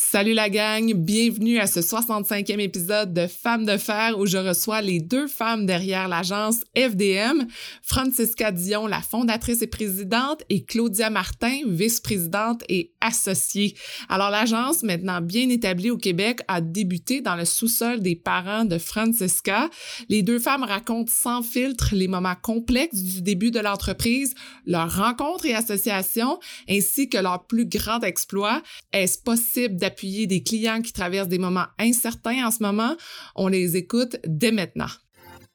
Salut la gang, bienvenue à ce 65e épisode de Femmes de fer où je reçois les deux femmes derrière l'agence FDM, Francisca Dion, la fondatrice et présidente, et Claudia Martin, vice-présidente et associée. Alors l'agence, maintenant bien établie au Québec, a débuté dans le sous-sol des parents de Francisca. Les deux femmes racontent sans filtre les moments complexes du début de l'entreprise, leurs rencontres et associations, ainsi que leur plus grand exploit. Est-ce possible appuyer des clients qui traversent des moments incertains en ce moment. On les écoute dès maintenant.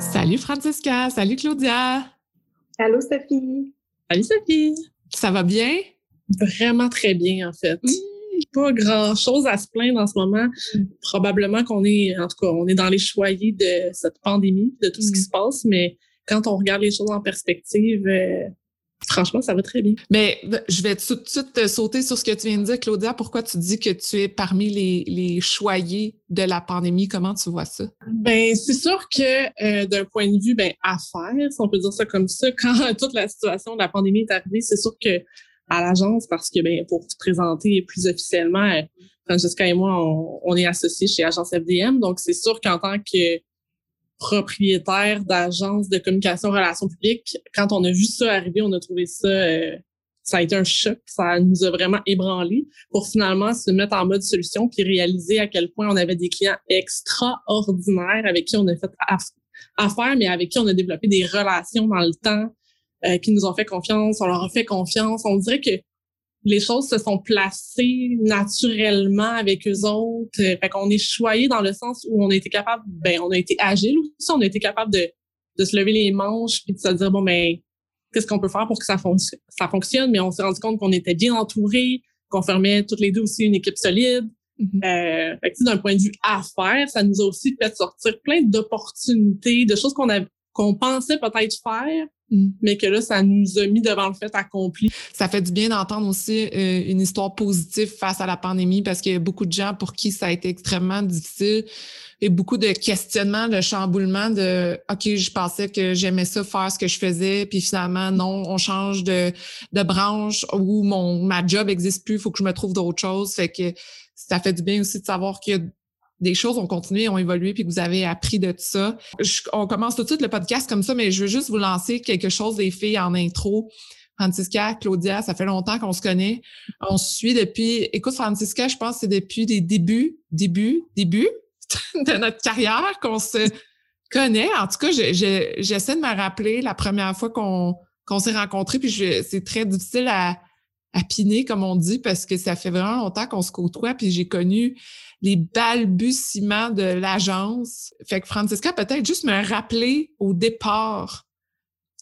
Salut Francisca, salut Claudia. Allô Sophie. Salut Sophie. Ça va bien? Vraiment très bien en fait. Pas grand chose à se plaindre en ce moment. Mm. Probablement qu'on est, en tout cas, on est dans les choyers de cette pandémie, de tout ce qui mm. se passe, mais quand on regarde les choses en perspective, euh, Franchement, ça va très bien. Mais je vais tout de suite sauter sur ce que tu viens de dire, Claudia. Pourquoi tu dis que tu es parmi les, les choyés de la pandémie? Comment tu vois ça? Ben, c'est sûr que euh, d'un point de vue ben, affaires, si on peut dire ça comme ça, quand toute la situation de la pandémie est arrivée, c'est sûr que à l'agence, parce que ben, pour te présenter plus officiellement, euh, Francesca et moi, on, on est associés chez Agence FDM. Donc, c'est sûr qu'en tant que propriétaire d'agence de communication relations publiques, quand on a vu ça arriver, on a trouvé ça, euh, ça a été un choc, ça nous a vraiment ébranlé pour finalement se mettre en mode solution puis réaliser à quel point on avait des clients extraordinaires avec qui on a fait affaire, mais avec qui on a développé des relations dans le temps, euh, qui nous ont fait confiance, on leur a fait confiance. On dirait que les choses se sont placées naturellement avec eux autres. Euh, fait qu'on est choyé dans le sens où on a été capable, ben, on a été agile aussi, on a été capable de, de se lever les manches puis de se dire, bon, ben, qu'est-ce qu'on peut faire pour que ça, fonctionne, ça fonctionne? Mais on s'est rendu compte qu'on était bien entourés, qu'on formait toutes les deux aussi une équipe solide. Euh, fait que d'un point de vue affaires, ça nous a aussi fait sortir plein d'opportunités, de choses qu'on avait qu'on pensait peut-être faire, mm. mais que là, ça nous a mis devant le fait accompli. Ça fait du bien d'entendre aussi euh, une histoire positive face à la pandémie parce qu'il y a beaucoup de gens pour qui ça a été extrêmement difficile et beaucoup de questionnements, de chamboulements de OK, je pensais que j'aimais ça faire ce que je faisais, puis finalement, non, on change de, de branche ou mon ma job existe plus, il faut que je me trouve d'autres choses. Fait que ça fait du bien aussi de savoir qu'il y a des choses ont continué, ont évolué, puis que vous avez appris de tout ça. on commence tout de suite le podcast comme ça, mais je veux juste vous lancer quelque chose des filles en intro. Francisca, Claudia, ça fait longtemps qu'on se connaît. On se suit depuis, écoute, Francisca, je pense que c'est depuis des débuts, débuts, débuts de notre carrière qu'on se connaît. En tout cas, j'essaie de me rappeler la première fois qu'on qu'on s'est rencontrés, puis c'est très difficile à, à piner, comme on dit, parce que ça fait vraiment longtemps qu'on se côtoie, puis j'ai connu les balbutiements de l'agence. Fait que Francisca, peut-être juste me rappeler au départ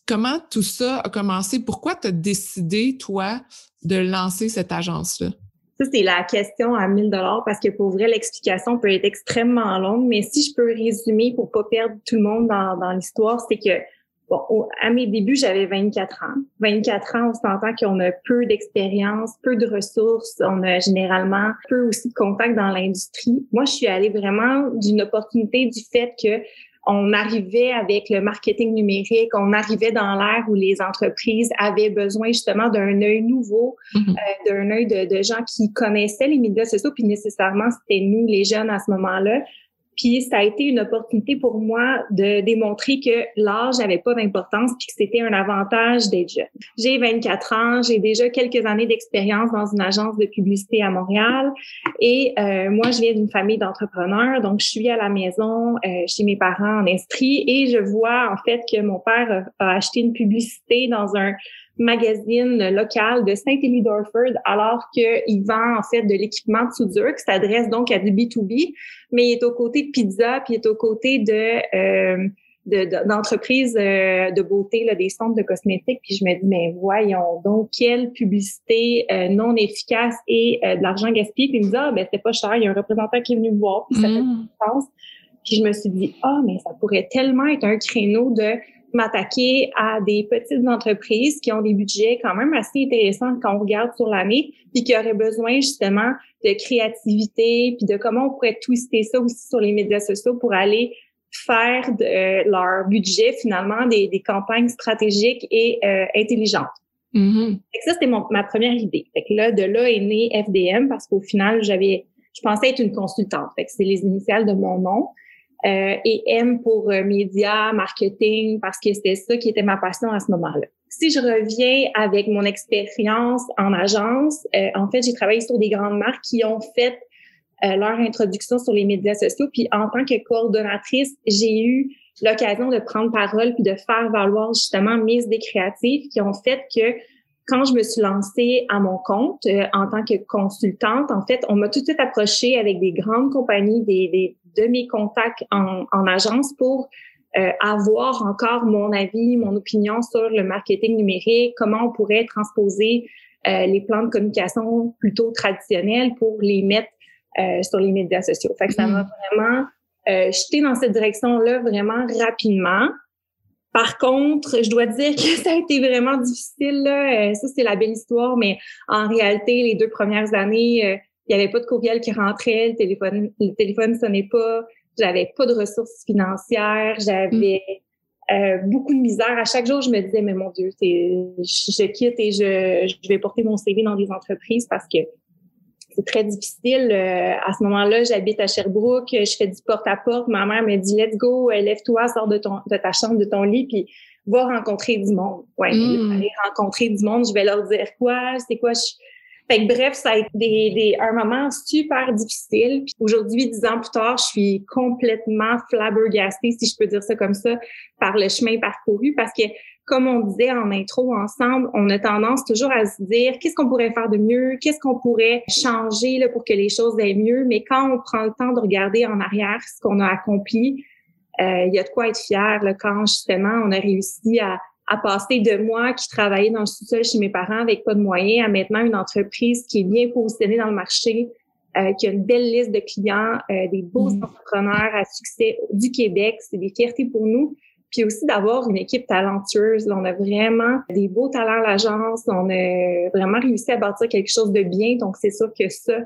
comment tout ça a commencé. Pourquoi tu as décidé, toi, de lancer cette agence-là? Ça, c'est la question à 1000 dollars parce que pour vrai, l'explication peut être extrêmement longue. Mais si je peux résumer pour pas perdre tout le monde dans, dans l'histoire, c'est que Bon, à mes débuts, j'avais 24 ans. 24 ans, on s'entend qu'on a peu d'expérience, peu de ressources, on a généralement peu aussi de contacts dans l'industrie. Moi, je suis allée vraiment d'une opportunité du fait que on arrivait avec le marketing numérique, on arrivait dans l'ère où les entreprises avaient besoin justement d'un œil nouveau, mm-hmm. euh, d'un œil de, de, gens qui connaissaient les médias sociaux, puis nécessairement c'était nous les jeunes à ce moment-là puis ça a été une opportunité pour moi de démontrer que l'âge n'avait pas d'importance puis que c'était un avantage d'être jeune. J'ai 24 ans, j'ai déjà quelques années d'expérience dans une agence de publicité à Montréal et euh, moi je viens d'une famille d'entrepreneurs donc je suis à la maison euh, chez mes parents en Estrie et je vois en fait que mon père a acheté une publicité dans un magazine local de Saint-Élie-d'Orford, alors qu'il vend en fait de l'équipement de soudure qui s'adresse donc à du B2B, mais il est aux côtés de pizza, puis il est aux côtés de euh, d'entreprises de, de, beauté, là, des centres de cosmétiques, puis je me dis, mais voyons donc, quelle publicité non efficace et de l'argent gaspillé. Puis il me dit, ah, ben c'est pas cher, il y a un représentant qui est venu me voir, puis ça fait mmh. sens. Puis je me suis dit, ah, mais ça pourrait tellement être un créneau de m'attaquer à des petites entreprises qui ont des budgets quand même assez intéressants quand on regarde sur l'année, puis qui auraient besoin justement de créativité, puis de comment on pourrait twister ça aussi sur les médias sociaux pour aller faire de euh, leur budget finalement des, des campagnes stratégiques et euh, intelligentes. Mm-hmm. ça, c'était ma première idée. Fait que là, de là est né FDM parce qu'au final, j'avais, je pensais être une consultante. Fait que c'est les initiales de mon nom. Euh, et M pour euh, médias, marketing, parce que c'était ça qui était ma passion à ce moment-là. Si je reviens avec mon expérience en agence, euh, en fait, j'ai travaillé sur des grandes marques qui ont fait leur introduction sur les médias sociaux. Puis en tant que coordonnatrice, j'ai eu l'occasion de prendre parole puis de faire valoir justement mes idées créatives qui ont fait que quand je me suis lancée à mon compte en tant que consultante, en fait, on m'a tout de suite approché avec des grandes compagnies, des, des, de mes contacts en, en agence pour euh, avoir encore mon avis, mon opinion sur le marketing numérique, comment on pourrait transposer euh, les plans de communication plutôt traditionnels pour les mettre euh, sur les médias sociaux. Fait que ça m'a mm-hmm. vraiment euh, jeté dans cette direction-là vraiment rapidement. Par contre, je dois dire que ça a été vraiment difficile. Là. ça, c'est la belle histoire, mais en réalité, les deux premières années, il n'y avait pas de courriel qui rentrait, le téléphone, le téléphone sonnait pas, j'avais pas de ressources financières, j'avais euh, beaucoup de misère. À chaque jour, je me disais, mais mon Dieu, je, je quitte et je, je vais porter mon CV dans des entreprises parce que c'est très difficile. Euh, à ce moment-là, j'habite à Sherbrooke, je fais du porte-à-porte. Ma mère me dit, let's go, euh, lève-toi, sors de, ton, de ta chambre, de ton lit, puis va rencontrer du monde. Ouais, mm. aller rencontrer du monde, je vais leur dire quoi, c'est quoi, je, fait que bref, ça a été des, des, un moment super difficile. Aujourd'hui, dix ans plus tard, je suis complètement flabbergastée, si je peux dire ça comme ça, par le chemin parcouru parce que comme on disait en intro ensemble, on a tendance toujours à se dire qu'est-ce qu'on pourrait faire de mieux, qu'est-ce qu'on pourrait changer là, pour que les choses aillent mieux? Mais quand on prend le temps de regarder en arrière ce qu'on a accompli, euh, il y a de quoi être fier là, quand justement on a réussi à à passer de moi qui travaillais dans le sous-sol chez mes parents avec pas de moyens à maintenant une entreprise qui est bien positionnée dans le marché, euh, qui a une belle liste de clients, euh, des beaux mmh. entrepreneurs à succès du Québec. C'est des fiertés pour nous. Puis aussi d'avoir une équipe talentueuse. on a vraiment des beaux talents à l'agence. On a vraiment réussi à bâtir quelque chose de bien. Donc, c'est sûr que ça,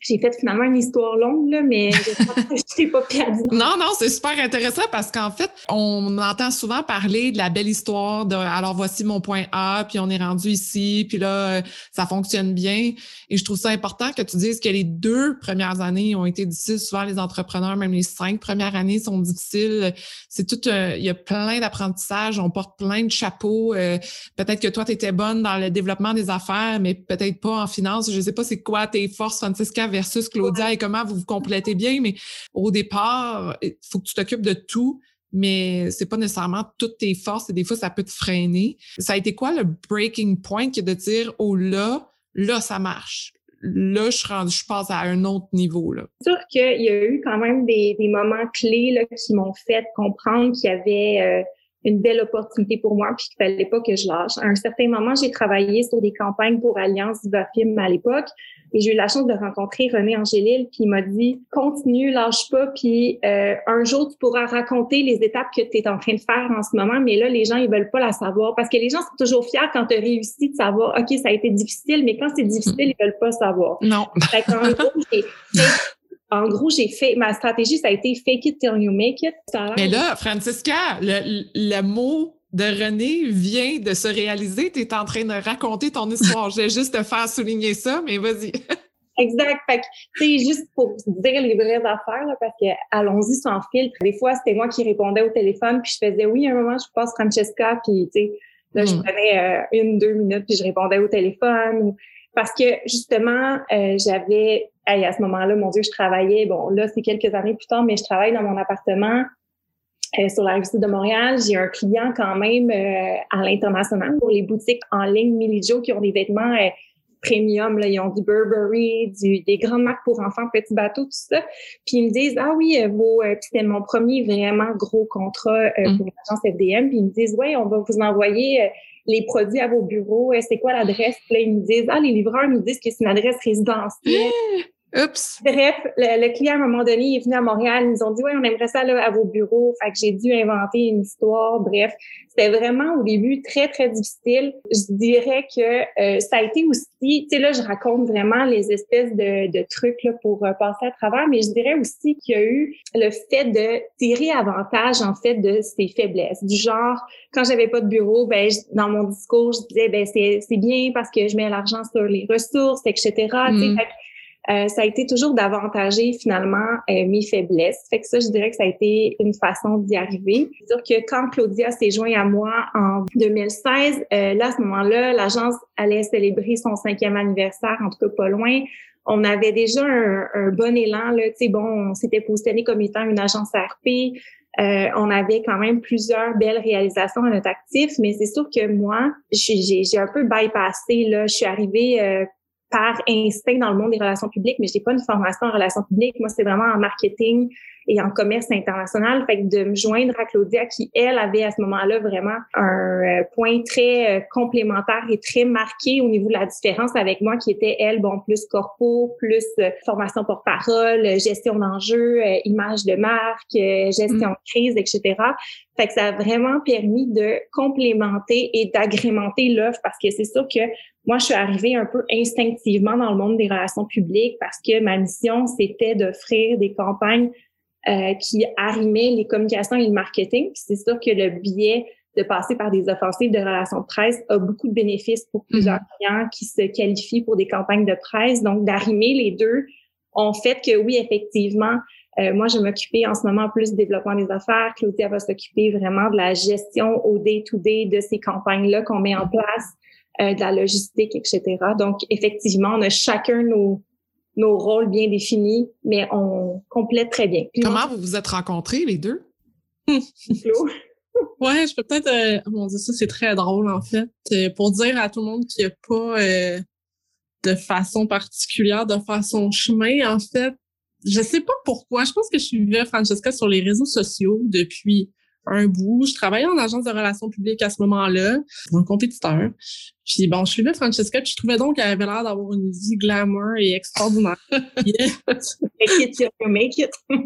j'ai fait finalement une histoire longue, là, mais je t'ai pas perdu. Non, non, c'est super intéressant parce qu'en fait, on entend souvent parler de la belle histoire de alors voici mon point A, puis on est rendu ici, puis là, ça fonctionne bien. Et je trouve ça important que tu dises que les deux premières années ont été difficiles. Souvent, les entrepreneurs, même les cinq premières années sont difficiles. C'est tout, il y a plein d'apprentissages, on porte plein de chapeaux. Euh, peut-être que toi, tu étais bonne dans le développement des affaires, mais peut-être pas en finance. Je sais pas c'est quoi tes forces, Francisca, versus Claudia et comment vous vous complétez bien. Mais au départ, il faut que tu t'occupes de tout mais c'est pas nécessairement toutes tes forces et des fois ça peut te freiner. Ça a été quoi le breaking point qui est de dire oh là, là ça marche. Là, je, rends, je passe à un autre niveau. C'est sûr qu'il y a eu quand même des, des moments clés là, qui m'ont fait comprendre qu'il y avait euh, une belle opportunité pour moi puis qu'il fallait pas que je lâche. À un certain moment, j'ai travaillé sur des campagnes pour Alliance Film à l'époque. Et j'ai eu la chance de rencontrer René Angélil, qui m'a dit continue, lâche pas, puis euh, un jour tu pourras raconter les étapes que tu es en train de faire en ce moment, mais là les gens ils veulent pas la savoir parce que les gens sont toujours fiers quand tu as réussi de savoir OK, ça a été difficile, mais quand c'est difficile, ils veulent pas savoir. Non. en gros, j'ai fait ma stratégie, ça a été fake it till you make it. Mais là, Francisca, le, le mot de René vient de se réaliser. Tu es en train de raconter ton histoire. J'ai juste te faire souligner ça, mais vas-y. exact. Fait que, c'est juste pour dire les vraies affaires, parce que allons-y sans filtre. Des fois, c'était moi qui répondais au téléphone, puis je faisais oui, à un moment, je passe Francesca, puis tu sais, là, je hmm. prenais euh, une, deux minutes, puis je répondais au téléphone. Parce que justement, euh, j'avais, à ce moment-là, mon Dieu, je travaillais, bon, là, c'est quelques années plus tard, mais je travaille dans mon appartement euh, sur la rive de Montréal. J'ai un client quand même euh, à l'international pour les boutiques en ligne Milijo qui ont des vêtements euh, premium. Là. Ils ont du Burberry, du, des grandes marques pour enfants, petits bateaux, tout ça. Puis ils me disent, ah oui, euh, vos, euh, c'était mon premier vraiment gros contrat euh, mm. pour l'agence FDM. Puis ils me disent, ouais, on va vous envoyer les produits à vos bureaux. C'est quoi l'adresse? Puis ils disent, ah, les livreurs nous disent que c'est une adresse résidentielle. Oups. Bref, le, client, à un moment donné, est venu à Montréal. Ils nous ont dit, oui, on aimerait ça là, à vos bureaux. Fait que j'ai dû inventer une histoire. Bref, c'était vraiment au début très, très difficile. Je dirais que euh, ça a été aussi, tu sais, là, je raconte vraiment les espèces de, de trucs là, pour euh, passer à travers, mais je dirais aussi qu'il y a eu le fait de tirer avantage, en fait, de ses faiblesses. Du genre, quand j'avais pas de bureau, ben, dans mon discours, je disais, ben, c'est bien parce que je mets l'argent sur les ressources, etc. Mm. Euh, ça a été toujours d'avantager finalement euh, mes faiblesses. Fait que ça, je dirais que ça a été une façon d'y arriver. C'est sûr que quand Claudia s'est joint à moi en 2016, euh, là, à ce moment-là, l'agence allait célébrer son cinquième anniversaire, en tout cas pas loin. On avait déjà un, bon élan, là. Tu sais, bon, on s'était positionné comme étant une agence RP. Euh, on avait quand même plusieurs belles réalisations à notre actif, mais c'est sûr que moi, j'ai un peu bypassé. Là, je suis arrivée euh, par instinct dans le monde des relations publiques, mais j'ai pas une formation en relations publiques. Moi, c'est vraiment en marketing et en commerce international. Fait que de me joindre à Claudia, qui, elle, avait à ce moment-là vraiment un euh, point très euh, complémentaire et très marqué au niveau de la différence avec moi, qui était, elle, bon, plus corpo, plus euh, formation pour parole, gestion d'enjeux, image de marque, gestion de crise, etc. Fait que ça a vraiment permis de complémenter et d'agrémenter l'offre parce que c'est sûr que moi, je suis arrivée un peu instinctivement dans le monde des relations publiques parce que ma mission, c'était d'offrir des campagnes euh, qui arrimaient les communications et le marketing. c'est sûr que le biais de passer par des offensives de relations de presse a beaucoup de bénéfices pour plusieurs mm-hmm. clients qui se qualifient pour des campagnes de presse. Donc, d'arrimer les deux ont fait que oui, effectivement, euh, moi, je m'occuper en ce moment plus du développement des affaires. Claudia va s'occuper vraiment de la gestion au day-to-day de ces campagnes-là qu'on met en place, euh, de la logistique, etc. Donc, effectivement, on a chacun nos, nos rôles bien définis, mais on complète très bien. Comment vous vous êtes rencontrés, les deux? ouais, je peux peut-être... Euh, mon Dieu, ça, c'est très drôle, en fait. Euh, pour dire à tout le monde qu'il n'y a pas euh, de façon particulière de faire son chemin, en fait, je sais pas pourquoi. Je pense que je suivais Francesca sur les réseaux sociaux depuis un bout. Je travaillais en agence de relations publiques à ce moment-là, un compétiteur. Puis bon, je suivais Francesca, puis je trouvais donc qu'elle avait l'air d'avoir une vie glamour et extraordinaire. make it.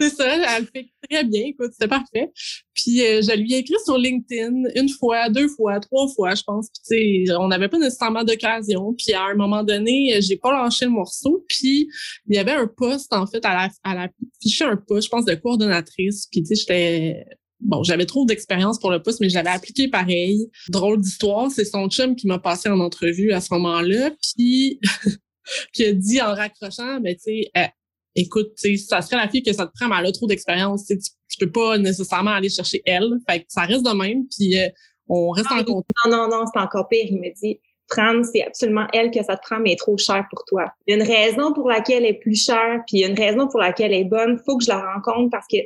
C'est ça, elle fait très bien, écoute, c'était parfait. Puis euh, je lui ai écrit sur LinkedIn une fois, deux fois, trois fois, je pense. Puis tu sais, on n'avait pas nécessairement d'occasion. Puis à un moment donné, j'ai pas lâché le morceau. Puis il y avait un poste, en fait, à la, à un poste, je pense, de coordonnatrice. Puis tu sais, j'étais bon, j'avais trop d'expérience pour le poste, mais je l'avais appliqué pareil. Drôle d'histoire, c'est son chum qui m'a passé en entrevue à ce moment-là, puis qui a dit en raccrochant, ben tu sais, euh, écoute, tu sais, ça serait la fille que ça te prend, mais elle a trop d'expérience, tu, tu peux pas nécessairement aller chercher elle. Fait que ça reste de même, puis euh, on reste en contact. Non, non, non, c'est encore pire. Il me dit, prendre, c'est absolument elle que ça te prend, mais trop cher pour toi. Il y a une raison pour laquelle elle est plus chère, puis il y a une raison pour laquelle elle est bonne. Faut que je la rencontre parce que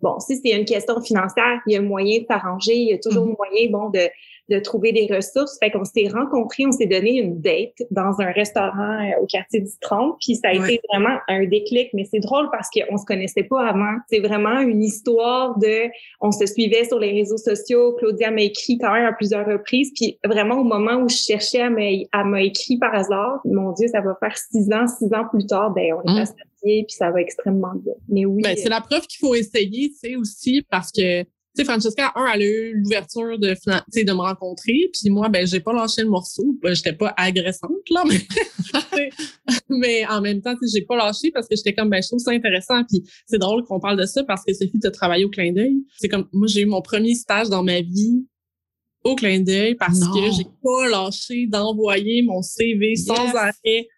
bon, si c'est une question financière, il y a moyen de s'arranger, il y a toujours mm-hmm. moyen, bon, de, de trouver des ressources. Fait qu'on s'est rencontrés, on s'est donné une date dans un restaurant euh, au quartier du 30, puis ça a été vraiment un déclic. Mais c'est drôle parce qu'on se connaissait pas avant. C'est vraiment une histoire de, on se suivait sur les réseaux sociaux. Claudia m'a écrit quand même à plusieurs reprises, puis vraiment au moment où je cherchais, à m'a écrit par hasard. Mon Dieu, ça va faire six ans, six ans plus tard, ben on est mmh. puis ça va extrêmement bien. Mais oui. Ben, c'est la preuve qu'il faut essayer, tu sais, aussi, parce que tu sais, Francesca, un, elle a eu l'ouverture de, de me rencontrer, puis moi, ben, j'ai pas lâché le morceau. Ben, j'étais pas agressante, là, mais, mais en même temps, j'ai pas lâché parce que j'étais comme, ben, je trouve ça intéressant, puis c'est drôle qu'on parle de ça parce que Sophie, tu travaillé au clin d'œil. C'est comme, moi, j'ai eu mon premier stage dans ma vie au clin d'œil parce que j'ai pas lâché d'envoyer mon CV sans arrêt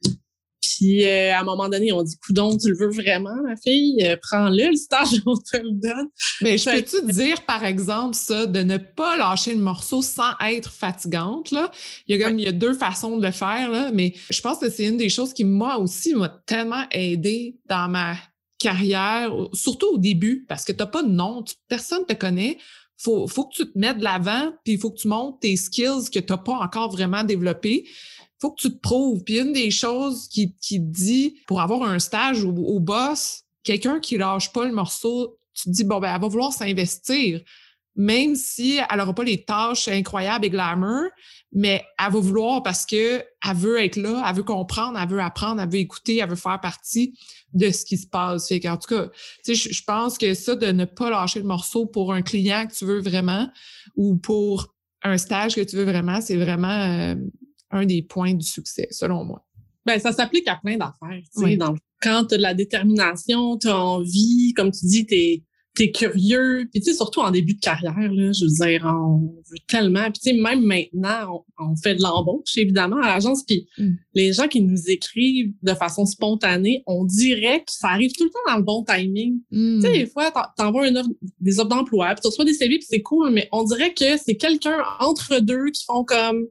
puis euh, à un moment donné, on dit Coudon, tu le veux vraiment, ma fille? Euh, prends-le, le stage, on te le donne. Mais je peux-tu dire, par exemple, ça, de ne pas lâcher le morceau sans être fatigante? Là? Il y a comme il y a deux façons de le faire, là, mais je pense que c'est une des choses qui, moi aussi, m'a tellement aidé dans ma carrière, surtout au début, parce que tu n'as pas de nom, personne ne te connaît. Faut, faut que tu te mettes de l'avant, puis il faut que tu montes tes skills que tu n'as pas encore vraiment développés. Faut que tu te prouves. Puis une des choses qui, qui dit pour avoir un stage au, au boss, quelqu'un qui lâche pas le morceau, tu te dis, bon, ben, elle va vouloir s'investir même si elle n'aura pas les tâches incroyables et glamour, mais elle va vouloir parce que elle veut être là, elle veut comprendre, elle veut apprendre, elle veut écouter, elle veut faire partie de ce qui se passe. Fait en tout cas, tu sais, je pense que ça de ne pas lâcher le morceau pour un client que tu veux vraiment ou pour un stage que tu veux vraiment, c'est vraiment euh, un des points du succès, selon moi. Ben, ça s'applique à plein d'affaires. Oui. quand tu as de la détermination, tu as envie, comme tu dis, tu es t'es curieux. Puis tu sais, surtout en début de carrière, là, je veux dire, on veut tellement. Puis tu sais, même maintenant, on, fait de l'embauche, évidemment, à l'agence. Puis mm. les gens qui nous écrivent de façon spontanée, on dirait que ça arrive tout le temps dans le bon timing. Mm. Tu sais, des fois, t'envoies une offre, des offres d'emploi, puis tu reçois des CV, puis c'est cool, mais on dirait que c'est quelqu'un entre deux qui font comme...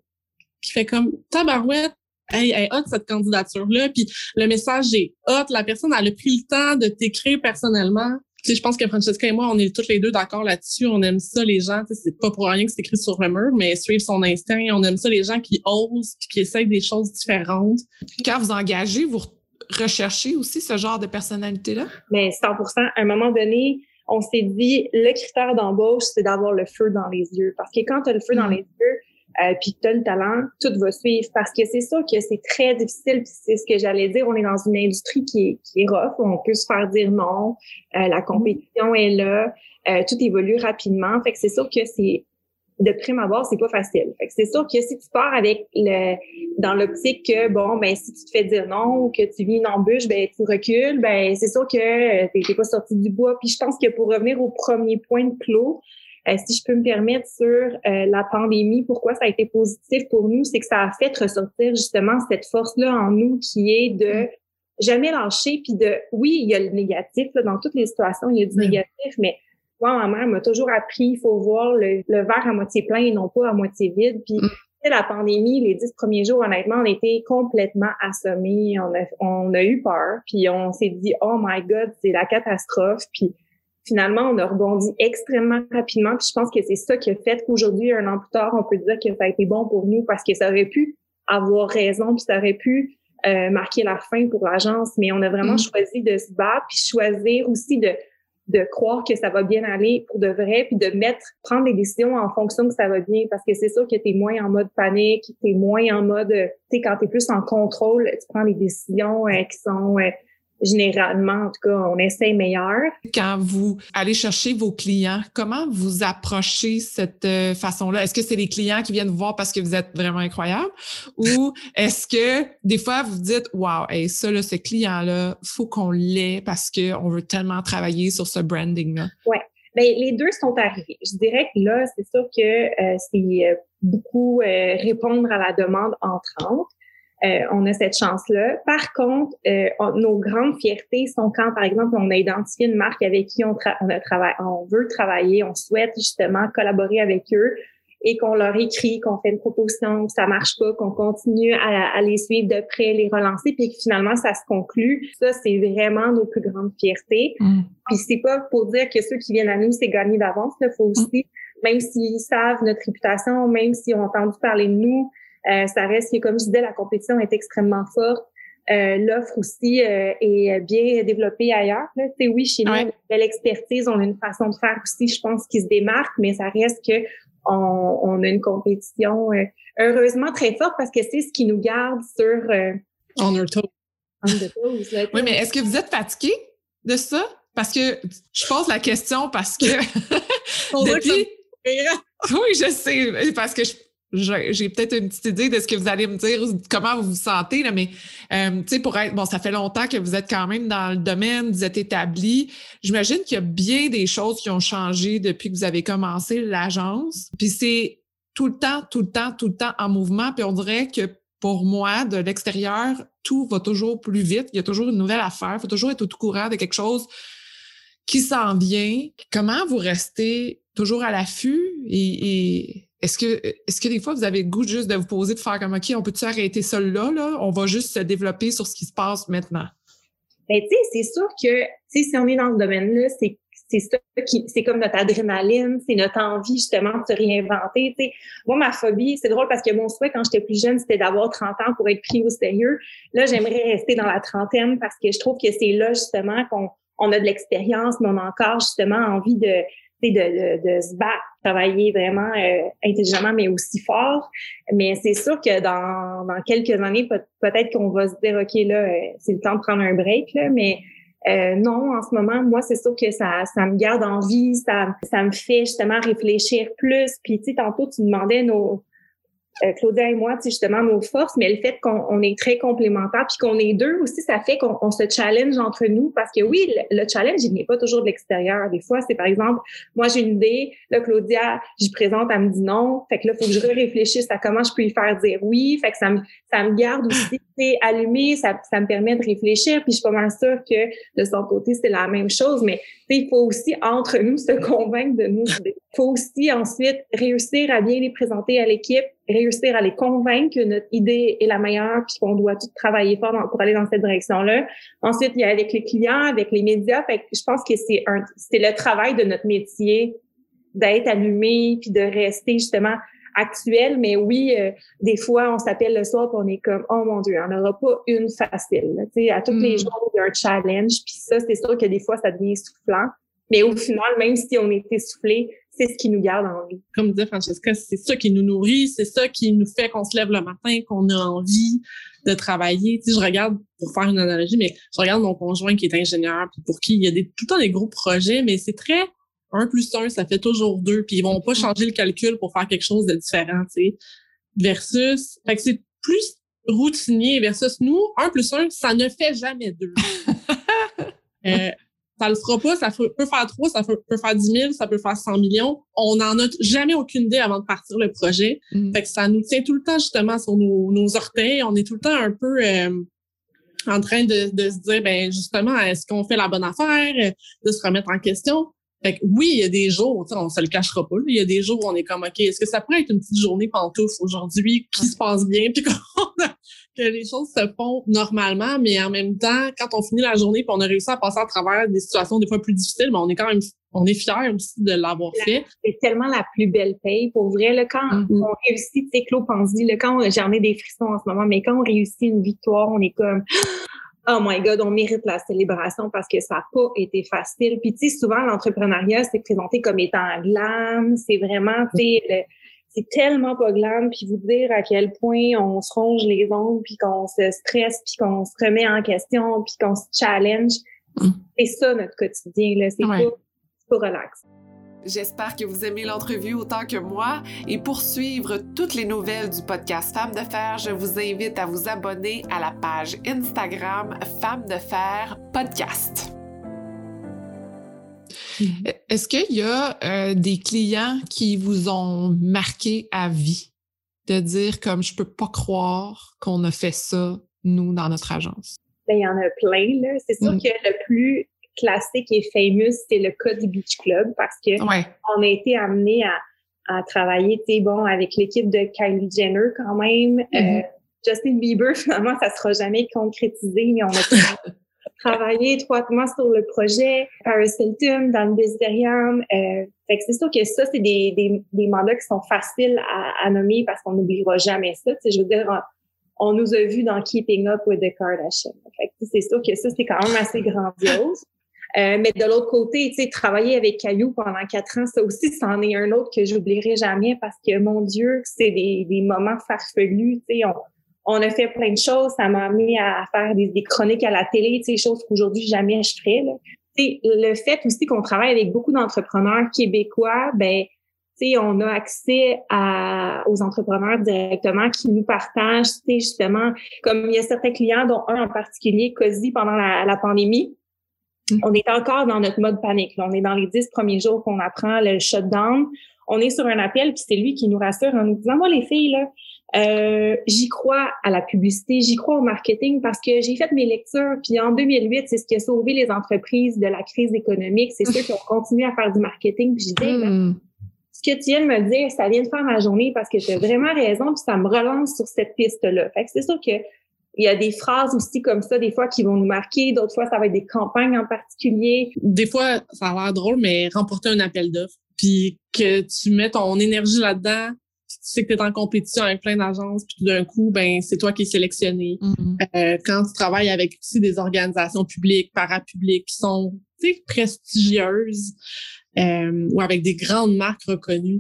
qui fait comme tabarouette, Hey, hey, hot cette candidature-là, puis le message est hot, la personne elle a pris le temps de t'écrire personnellement je pense que Francesca et moi, on est toutes les deux d'accord là-dessus. On aime ça, les gens. C'est pas pour rien que c'est écrit sur le mur, mais suivre son instinct. On aime ça, les gens qui osent, qui essayent des choses différentes. Quand vous engagez, vous recherchez aussi ce genre de personnalité-là? Mais 100 À un moment donné, on s'est dit, le critère d'embauche, c'est d'avoir le feu dans les yeux. Parce que quand tu as le feu dans mm. les yeux, euh, puis tu as le talent, tout va suivre. Parce que c'est ça que c'est très difficile, c'est ce que j'allais dire, on est dans une industrie qui est, qui est rough, on peut se faire dire non, euh, la compétition est là, euh, tout évolue rapidement. Fait que c'est sûr que c'est de prime abord, c'est pas facile. Fait que c'est sûr que si tu pars avec le dans l'optique que bon ben si tu te fais dire non ou que tu vis une embûche, ben tu recules, ben c'est sûr que t'es pas sorti du bois. Puis je pense que pour revenir au premier point de clos, euh, si je peux me permettre sur euh, la pandémie, pourquoi ça a été positif pour nous, c'est que ça a fait ressortir justement cette force-là en nous qui est de mm. jamais lâcher, puis de, oui, il y a le négatif, là, dans toutes les situations, il y a du mm. négatif, mais moi, ma mère m'a toujours appris, il faut voir le, verre à moitié plein et non pas à moitié vide. Puis mm. la pandémie, les dix premiers jours, honnêtement, on était complètement assommés, on a, on a eu peur, puis on s'est dit, oh my God, c'est la catastrophe, puis finalement, on a rebondi extrêmement rapidement. Puis je pense que c'est ça qui a fait qu'aujourd'hui, un an plus tard, on peut dire que ça a été bon pour nous parce que ça aurait pu avoir raison, puis ça aurait pu euh, marquer la fin pour l'agence. Mais on a vraiment mm. choisi de se battre, puis choisir aussi de de croire que ça va bien aller pour de vrai, puis de mettre, prendre des décisions en fonction que ça va bien, parce que c'est sûr que tu es moins en mode panique, tu es moins en mode, tu sais, quand tu es plus en contrôle, tu prends des décisions euh, qui sont euh, généralement, en tout cas, on essaie meilleur. Quand vous allez chercher vos clients, comment vous approchez cette euh, façon-là? Est-ce que c'est les clients qui viennent vous voir parce que vous êtes vraiment incroyable? Ou est-ce que des fois vous dites, wow, hey, ça, là, ce client-là, faut qu'on l'ait parce qu'on veut tellement travailler sur ce branding-là? Oui. Bien, les deux sont arrivés. Je dirais que là, c'est sûr que euh, c'est euh, beaucoup répondre à la demande entrante. Euh, on a cette chance-là. Par contre, euh, nos grandes fiertés sont quand, par exemple, on a identifié une marque avec qui on, on, a on veut travailler, on souhaite justement collaborer avec eux et qu'on leur écrit, qu'on fait une proposition, que ça marche pas, qu'on continue à, les suivre de près, les relancer, puis que finalement ça se conclut. Ça, c'est vraiment nos plus grandes fiertés. Mm. Puis c'est pas pour dire que ceux qui viennent à nous, c'est gagné d'avance. Il faut aussi, même s'ils savent notre réputation, même s'ils ont entendu parler de nous, ça reste que, comme je disais, la compétition est extrêmement forte. Euh, L'offre aussi euh, est bien développée ailleurs. Là. oui, chez nous, on a une belle expertise, on a une façon de faire aussi, je pense, qui se démarque, mais ça reste que on, on a une compétition euh, heureusement très forte parce que c'est ce qui nous garde sur on our toes. oui, mais est-ce que vous êtes fatigué de ça? Parce que je pose la question parce que depuis... oui, je sais, parce que je, j'ai peut-être une petite idée de ce que vous allez me dire, comment vous vous sentez, là, mais euh, pour être, bon, ça fait longtemps que vous êtes quand même dans le domaine, vous êtes établi. J'imagine qu'il y a bien des choses qui ont changé depuis que vous avez commencé l'agence. Puis c'est tout le temps, tout le temps, tout le temps en mouvement. Puis on dirait que pour moi, de l'extérieur, tout va toujours plus vite. Il y a toujours une nouvelle affaire. Il faut toujours être au courant de quelque chose qui s'en vient. Comment vous restez toujours à l'affût et est-ce que, est-ce que des fois, vous avez le goût juste de vous poser, de faire comme, OK, on peut-tu arrêter ça là, là? On va juste se développer sur ce qui se passe maintenant? Ben, tu sais, c'est sûr que, si on est dans ce domaine-là, c'est, c'est ça qui, c'est comme notre adrénaline, c'est notre envie justement de se réinventer. sais. Moi, ma phobie, c'est drôle parce que mon souhait quand j'étais plus jeune, c'était d'avoir 30 ans pour être pris au sérieux. Là, j'aimerais rester dans la trentaine parce que je trouve que c'est là justement qu'on on a de l'expérience, mais on a encore justement envie de, de, de, de, se battre, travailler vraiment euh, intelligemment, mais aussi fort. Mais c'est sûr que dans, dans quelques années, peut-être qu'on va se dire, OK, là, euh, c'est le temps de prendre un break, là, mais euh, non, en ce moment, moi, c'est sûr que ça, ça me garde en vie, ça, ça me fait justement réfléchir plus. Puis, tu sais, tantôt, tu demandais nos, euh, Claudia et moi, justement nos forces, mais le fait qu'on est très complémentaires, puis qu'on est deux aussi, ça fait qu'on se challenge entre nous, parce que oui, le, challenge, il n'est pas toujours de l'extérieur. Des fois, c'est par exemple, moi j'ai une idée, là, Claudia, j'y présente, elle me dit non, fait que là, il faut que je réfléchisse à comment je peux y faire dire oui, fait que ça me, ça me garde aussi allumé, ça, ça me permet de réfléchir, puis je suis pas mal sûre que de son côté, c'est la même chose, mais il faut aussi, entre nous, se convaincre de nous. Il faut aussi ensuite réussir à bien les présenter à l'équipe, réussir à les convaincre que notre idée est la meilleure puis qu'on doit tout travailler fort pour aller dans cette direction-là. Ensuite, il y a avec les clients, avec les médias. Fait que je pense que c'est un, c'est le travail de notre métier d'être allumé puis de rester justement actuel. Mais oui, euh, des fois, on s'appelle le soir et on est comme, oh mon Dieu, on n'aura pas une facile. Tu sais, à tous les mm. jours, il y a un challenge. Puis ça, c'est sûr que des fois, ça devient soufflant. Mais au final, même si on est essoufflé, c'est ce qui nous garde en vie. Comme disait Francesca, c'est ça qui nous nourrit, c'est ça qui nous fait qu'on se lève le matin, qu'on a envie de travailler. Tu sais, je regarde, pour faire une analogie, mais je regarde mon conjoint qui est ingénieur, puis pour qui il y a des, tout le temps des gros projets, mais c'est très un plus un, ça fait toujours deux, puis ils vont pas changer le calcul pour faire quelque chose de différent, tu sais. Versus, fait que c'est plus routinier versus nous, un plus un, ça ne fait jamais deux. euh, ça le fera pas, ça peut faire trois, ça peut, faire dix mille, ça peut faire cent millions. On n'en a jamais aucune idée avant de partir le projet. Mm. Fait que ça nous tient tout le temps justement sur nos, nos orteils. On est tout le temps un peu euh, en train de, de, se dire, ben justement, est-ce qu'on fait la bonne affaire, de se remettre en question? Fait que oui, il y a des jours, on se le cachera pas, il y a des jours où on est comme, OK, est-ce que ça pourrait être une petite journée pantoufle aujourd'hui qui se passe bien, puis que les choses se font normalement, mais en même temps, quand on finit la journée puis on a réussi à passer à travers des situations des fois plus difficiles, mais on est quand même on est fiers aussi de l'avoir fait. C'est tellement la plus belle paye. Pour vrai, là, quand mm-hmm. on réussit, tu sais, Claude Pansy, quand j'en ai des frissons en ce moment, mais quand on réussit une victoire, on est comme oh my God, on mérite la célébration parce que ça n'a pas été facile. Puis tu sais, souvent l'entrepreneuriat c'est présenté comme étant glam, c'est vraiment, tu sais, c'est tellement pas glam, puis vous dire à quel point on se ronge les ongles, puis qu'on se stresse, puis qu'on se remet en question, puis qu'on se challenge. Mm. C'est ça notre quotidien là, c'est pas, pas relax. J'espère que vous aimez l'entrevue autant que moi et pour suivre toutes les nouvelles du podcast Femmes de Fer, je vous invite à vous abonner à la page Instagram Femmes de Fer Podcast. Est-ce qu'il y a euh, des clients qui vous ont marqué à vie? De dire comme je peux pas croire qu'on a fait ça nous dans notre agence? Ben, il y en a plein C'est sûr mm. que le plus classique et fameux, c'est le cas du Beach Club parce que on a été amené à, à travailler, tu bon, avec l'équipe de Kylie Jenner quand même. Euh, mm-hmm. Justin Bieber, finalement, ça sera jamais concrétisé, mais on a travaillé étroitement sur le projet. Paris Hilton, dans le Desiderium. Euh, fait que c'est sûr que ça, c'est des, des, des, mandats qui sont faciles à, à nommer parce qu'on n'oubliera jamais ça. Je veux dire, on, nous a vus dans Keeping Up with the Kardashians. Fait que c'est sûr que ça, c'est quand même assez grandiose. Euh, mais de l'autre côté, tu sais, travailler avec Caillou pendant quatre ans, ça aussi, c'en est un autre que j'oublierai jamais parce que, mon Dieu, c'est des, des moments farfelus, tu sais, on, on a fait plein de choses, ça m'a amené à faire des, des, chroniques à la télé, tu sais, choses qu'aujourd'hui jamais je ferais, là. le fait aussi qu'on travaille avec beaucoup d'entrepreneurs québécois, ben, tu on a accès à, aux entrepreneurs directement qui nous partagent, tu justement, comme il y a certains clients, dont un en particulier, COSI, pendant la, la pandémie. On est encore dans notre mode panique. On est dans les dix premiers jours qu'on apprend le shutdown. On est sur un appel, puis c'est lui qui nous rassure en nous disant, moi les filles, là, euh, j'y crois à la publicité, j'y crois au marketing parce que j'ai fait mes lectures, puis en 2008, c'est ce qui a sauvé les entreprises de la crise économique. C'est ceux qui ont continué à faire du marketing. Puis je dis, mm. ce que tu viens de me dire, ça vient de faire ma journée parce que tu as vraiment raison, puis ça me relance sur cette piste-là. Fait que c'est sûr que il y a des phrases aussi comme ça, des fois, qui vont nous marquer. D'autres fois, ça va être des campagnes en particulier. Des fois, ça a l'air drôle, mais remporter un appel d'offres, puis que tu mets ton énergie là-dedans, tu sais que tu es en compétition avec plein d'agences, puis tout d'un coup, ben c'est toi qui es sélectionné. Mhm. Euh, quand tu travailles avec aussi des organisations publiques, parapubliques qui sont prestigieuses euh, ou avec des grandes marques reconnues,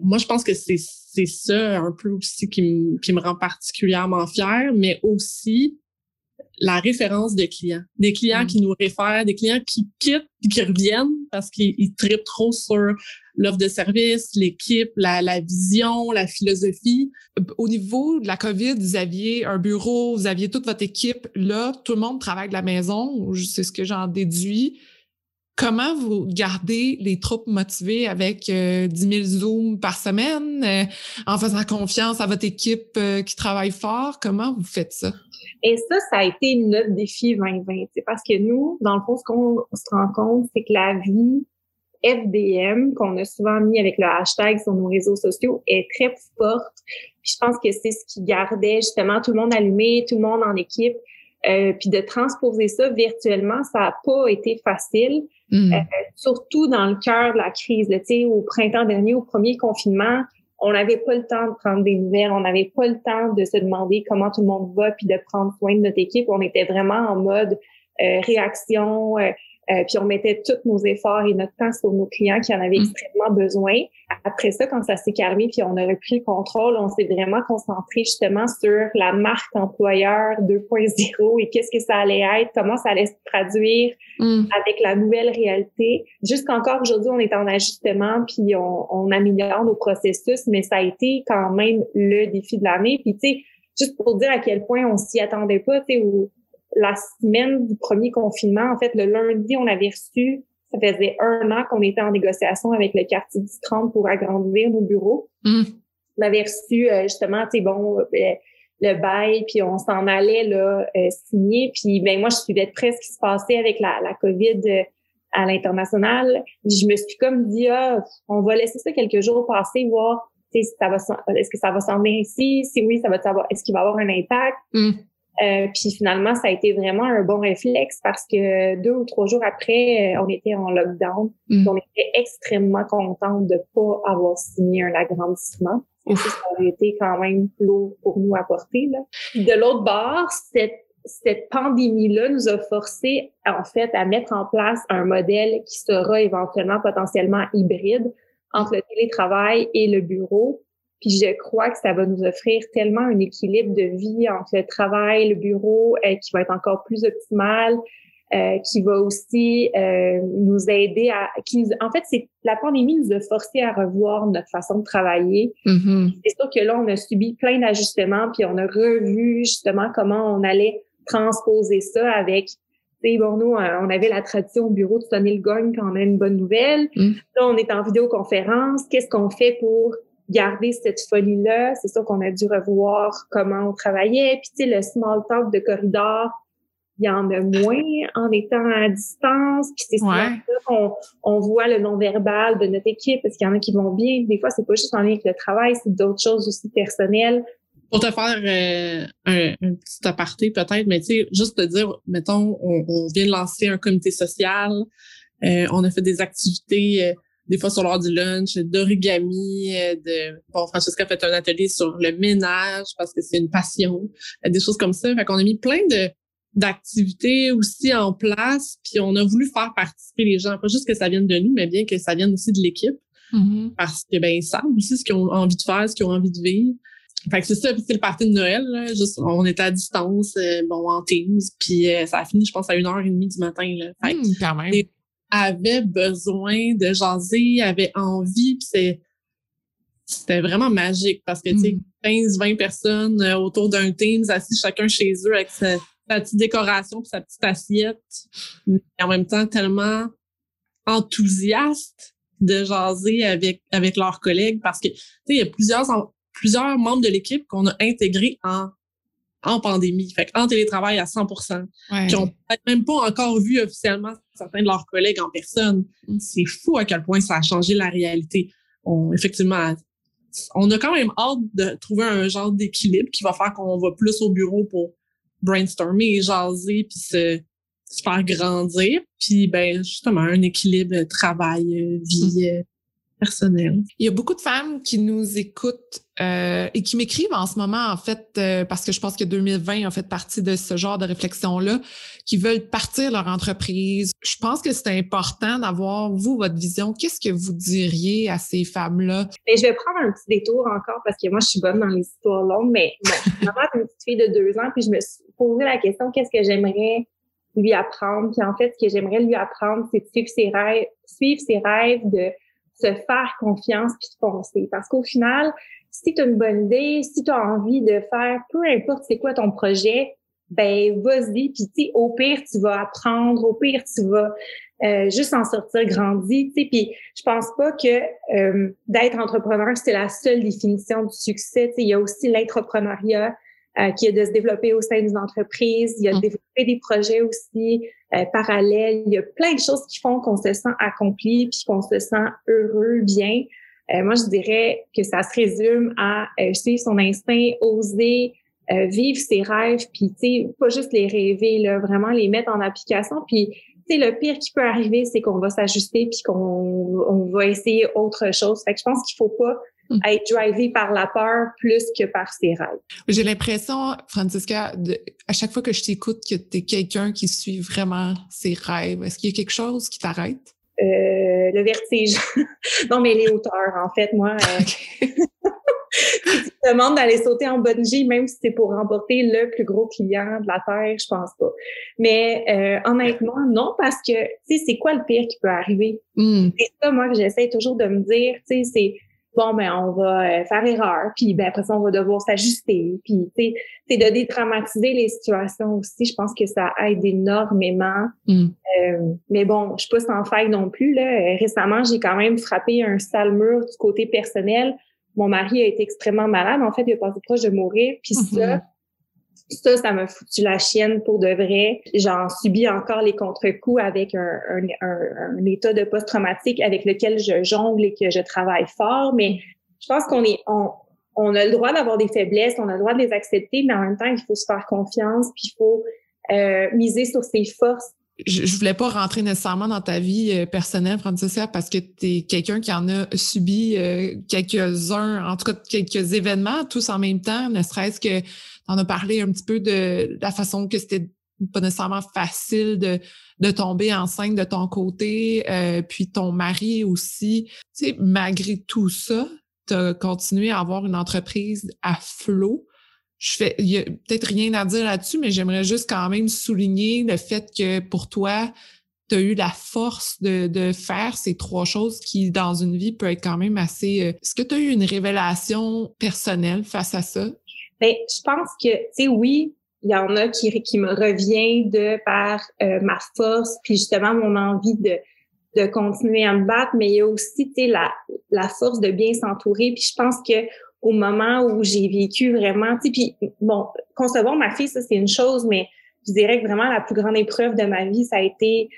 moi, je pense que c'est c'est ça un peu aussi qui me, qui me rend particulièrement fière, mais aussi la référence de clients. Des clients Mm. qui nous réfèrent, des clients qui quittent et qui reviennent parce qu'ils ils trippent trop sur l'offre de service, l'équipe, la, la vision, la philosophie. Au niveau de la COVID, vous aviez un bureau, vous aviez toute votre équipe là, tout le monde travaille de la maison, c'est ce que j'en déduis. Comment vous gardez les troupes motivées avec euh, 10 000 Zooms par semaine, euh, en faisant confiance à votre équipe euh, qui travaille fort? Comment vous faites ça? Et ça, ça a été notre défi 2020. c'est Parce que nous, dans le fond, ce qu'on se rend compte, c'est que la vie FDM, qu'on a souvent mis avec le hashtag sur nos réseaux sociaux, est très forte. Je pense que c'est ce qui gardait justement tout le monde allumé, tout le monde en équipe. Euh, puis de transposer ça virtuellement, ça n'a pas été facile. Mm. Euh, surtout dans le cœur de la crise. Là, Tu sais, au printemps dernier, au premier confinement, on n'avait pas le temps de prendre des nouvelles, on n'avait pas le temps de se demander comment tout le monde va, puis de prendre soin de notre équipe. On était vraiment en mode euh, réaction, euh, puis on mettait tous nos efforts et notre temps sur nos clients qui en avaient Mm. extrêmement besoin. Après ça, quand ça s'est calmé, puis on a repris le contrôle, on s'est vraiment concentré justement sur la marque employeur 2.0 et qu'est-ce que ça allait être, comment ça allait se traduire Mm. avec la nouvelle réalité. Jusqu'encore aujourd'hui, on est en ajustement, puis on, on améliore nos processus, mais ça a été quand même le défi de l'année. Puis tu sais, juste pour dire à quel point on s'y attendait pas, tu sais, la semaine du premier confinement, en fait, le lundi, on avait reçu, ça faisait un an qu'on était en négociation avec le quartier du 30 pour agrandir nos bureaux. Mm. On avait reçu euh, justement, tu sais, bon, euh, le bail, puis on s'en allait là euh, signer. Puis ben moi, je suivais de près ce qui se passait avec la, la COVID à l'international. Je me suis comme dit, ah, on va laisser ça quelques jours passer, voir tu sais, si ça va, est-ce que ça va s'en venir ici? Si oui, ça va savoir, est-ce qu'il va avoir un impact? Mm. Euh, puis finalement, ça a été vraiment un bon réflexe parce que deux ou trois jours après, euh, on était en lockdown. Mm. On était extrêmement contents de pas avoir signé un agrandissement. Ça aurait été quand même lourd pour nous à porter. Là. De l'autre bord, cette, cette pandémie-là nous a forcé en fait à mettre en place un modèle qui sera éventuellement potentiellement hybride entre le télétravail et le bureau. Puis je crois que ça va nous offrir tellement un équilibre de vie entre le travail, le bureau, euh, qui va être encore plus optimal, euh, qui va aussi euh, nous aider à... Qui nous, en fait, c'est la pandémie nous a forcé à revoir notre façon de travailler. Mhm. C'est sûr que là, on a subi plein d'ajustements, puis on a revu justement comment on allait transposer ça avec... Bon, nous, euh, on avait la tradition au bureau de sonner le gong quand on a une bonne nouvelle. Mm. Là, on est en vidéoconférence. Qu'est-ce qu'on fait pour garder cette folie-là? C'est sûr qu'on a dû revoir comment on travaillait. Puis, tu sais, le small talk de corridor, il y en a moins en étant à distance. Puis, c'est souvent Ouais. ça qu'on on voit le non-verbal de notre équipe parce qu'il y en a qui vont bien. Des fois, c'est pas juste en lien avec le travail, c'est d'autres choses aussi personnelles. Pour te faire euh, un, un petit aparté peut-être, mais tu sais, juste te dire, mettons, on, on vient de lancer un comité social, euh, on a fait des activités, euh, des fois sur l'heure du lunch, d'origami, euh, de bon, Francesca a fait un atelier sur le ménage parce que c'est une passion, euh, des choses comme ça. Fait qu'on a mis plein de d'activités aussi en place, puis on a voulu faire participer les gens, pas juste que ça vienne de nous, mais bien que ça vienne aussi de l'équipe Mhm. parce que ben ils savent aussi ce qu'ils ont envie de faire, ce qu'ils ont envie de vivre. Fait que c'est ça, c'est le party de Noël, là, juste on était à distance, euh, bon en Teams, puis ça a fini je pense à une heure et demie du matin là. Fait Mm, quand même. Avait besoin de jaser, avait envie, puis c'est c'était vraiment magique parce que tu sais Mm. 15 20 personnes euh, autour d'un Teams assis chacun chez eux avec sa, sa petite décoration puis sa petite assiette, mais en même temps tellement enthousiaste de jaser avec avec leurs collègues parce que tu sais il y a plusieurs plusieurs membres de l'équipe qu'on a intégrés en en pandémie, fait en télétravail à 100%, Ouais. qui ont peut-être même pas encore vu officiellement certains de leurs collègues en personne. Mm. C'est fou à quel point ça a changé la réalité. On, effectivement, on a quand même hâte de trouver un genre d'équilibre qui va faire qu'on va plus au bureau pour brainstormer, jaser, puis se, se faire grandir. Puis ben justement un équilibre travail-vie euh, personnel. Il y a beaucoup de femmes qui nous écoutent euh, et qui m'écrivent en ce moment, en fait, euh, parce que je pense que 2020 a fait partie de ce genre de réflexion-là, qui veulent partir leur entreprise. Je pense que c'est important d'avoir, vous, votre vision. Qu'est-ce que vous diriez à ces femmes-là? Mais je vais prendre un petit détour encore parce que moi, je suis bonne dans les histoires longues, mais bon, maman une petite fille de deux ans, puis je me suis posé la question, qu'est-ce que j'aimerais lui apprendre? Puis en fait, ce que j'aimerais lui apprendre, c'est de suivre ses rêves, suivre ses rêves, de se faire confiance puis de foncer. Parce qu'au final, si tu as une bonne idée, si tu as envie de faire, peu importe c'est quoi ton projet, ben vas-y, puis tu au pire, tu vas apprendre, au pire, tu vas euh, juste en sortir grandi, tu sais, puis je pense pas que euh, d'être entrepreneur, c'est la seule définition du succès, il y a aussi l'entrepreneuriat, euh, qui est de se développer au sein d'une entreprise. Il y a de mm. développer des projets aussi euh, parallèles. Il y a plein de choses qui font qu'on se sent accompli puis qu'on se sent heureux, bien. Euh, moi, je dirais que ça se résume à suivre son instinct, oser vivre ses rêves, puis tu sais, pas juste les rêver, là, vraiment les mettre en application. Puis tu sais, le pire qui peut arriver, c'est qu'on va s'ajuster puis qu'on on va essayer autre chose. Fait que je pense qu'il faut pas Mm. être drivé par la peur plus que par ses rêves. J'ai l'impression, Francisca, à chaque fois que je t'écoute, que tu es quelqu'un qui suit vraiment ses rêves. Est-ce qu'il y a quelque chose qui t'arrête? Euh, le vertige. non, mais les hauteurs, en fait, moi. Euh, si tu te demandes d'aller sauter en bungee, même si c'est pour remporter le plus gros client de la Terre, je pense pas. Mais euh, honnêtement, non, parce que, tu sais, c'est quoi le pire qui peut arriver? Mm. C'est ça, moi, que j'essaie toujours de me dire, tu sais, c'est bon, ben, on va euh, faire erreur, puis ben, après ça, on va devoir s'ajuster. Puis, tu sais, c'est de dédramatiser les situations aussi. Je pense que ça aide énormément. Mm. Euh, mais bon, je suis pas sans faille non plus. Là. Récemment, j'ai quand même frappé un sale mur du côté personnel. Mon mari a été extrêmement malade. En fait, il a passé proche de mourir. Puis ça, mm-hmm. Ça, ça m'a foutu la chienne pour de vrai. J'en subis encore les contre-coups avec un, un, état de post-traumatique avec lequel je jongle et que je travaille fort. Mais je pense qu'on est, on, on a le droit d'avoir des faiblesses, on a le droit de les accepter, mais en même temps, il faut se faire confiance, puis il faut euh, miser sur ses forces. Je, je voulais pas rentrer nécessairement dans ta vie euh, personnelle, Francisca, parce que tu es quelqu'un qui en a subi euh, quelques-uns, en tout cas quelques événements, tous en même temps, ne serait-ce que on a parlé un petit peu de la façon que c'était pas nécessairement facile de, tomber enceinte de ton côté, euh, puis ton mari aussi. Tu sais, malgré tout ça, tu as continué à avoir une entreprise à flot. Je fais, il y a peut-être rien à dire là-dessus, mais j'aimerais juste quand même souligner le fait que pour toi, tu as eu la force de, de, faire ces trois choses qui, dans une vie, peut être quand même assez... Euh, est-ce que tu as eu une révélation personnelle face à ça? Ben, je pense que, tu sais, oui, il y en a qui, qui me revient de par euh, ma force, puis justement mon envie de, de continuer à me battre, mais il y a aussi, tu sais, la, la force de bien s'entourer. Puis je pense que au moment où j'ai vécu vraiment, tu sais, puis bon, concevoir ma fille, ça c'est une chose, mais je dirais que vraiment la plus grande épreuve de ma vie, ça a été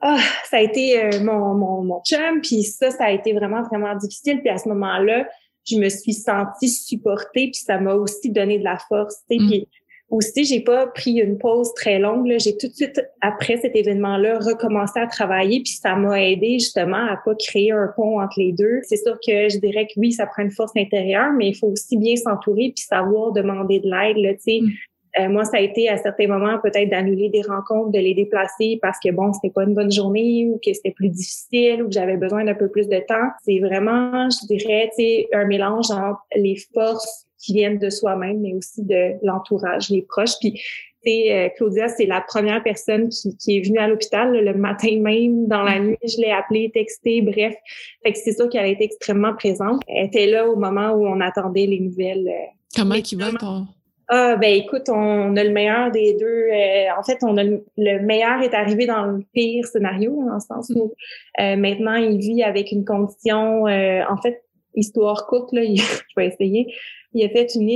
ah, ça a été euh, mon, mon, mon chum, puis ça, ça a été vraiment, vraiment difficile. Puis à ce moment-là, je me suis sentie supportée, puis ça m'a aussi donné de la force. Mm. Puis aussi, j'ai pas pris une pause très longue. J'ai tout de suite, après cet événement-là, recommencé à travailler, puis ça m'a aidé justement à pas créer un pont entre les deux. C'est sûr que je dirais que oui, ça prend une force intérieure, mais il faut aussi bien s'entourer puis savoir demander de l'aide. Sais, mm. Euh, moi, ça a été à certains moments peut-être d'annuler des rencontres, de les déplacer parce que bon, c'était pas une bonne journée ou que c'était plus difficile ou que j'avais besoin d'un peu plus de temps. C'est vraiment, je dirais, un mélange entre les forces qui viennent de soi-même, mais aussi de l'entourage, les proches. Puis, euh, Claudia, c'est la première personne qui, qui est venue à l'hôpital le matin même, dans la nuit. Je l'ai appelée, textée, bref. Fait que c'est sûr qu'elle a été extrêmement présente. Elle était là au moment où on attendait les nouvelles. Euh, Comment qui va ton, ah, ben écoute, on a le meilleur des deux. Euh, en fait, on a le, meilleur est arrivé dans le pire scénario, dans le sens où euh, maintenant il vit avec une condition, euh, en fait, histoire courte, là, je vais essayer. Il a fait une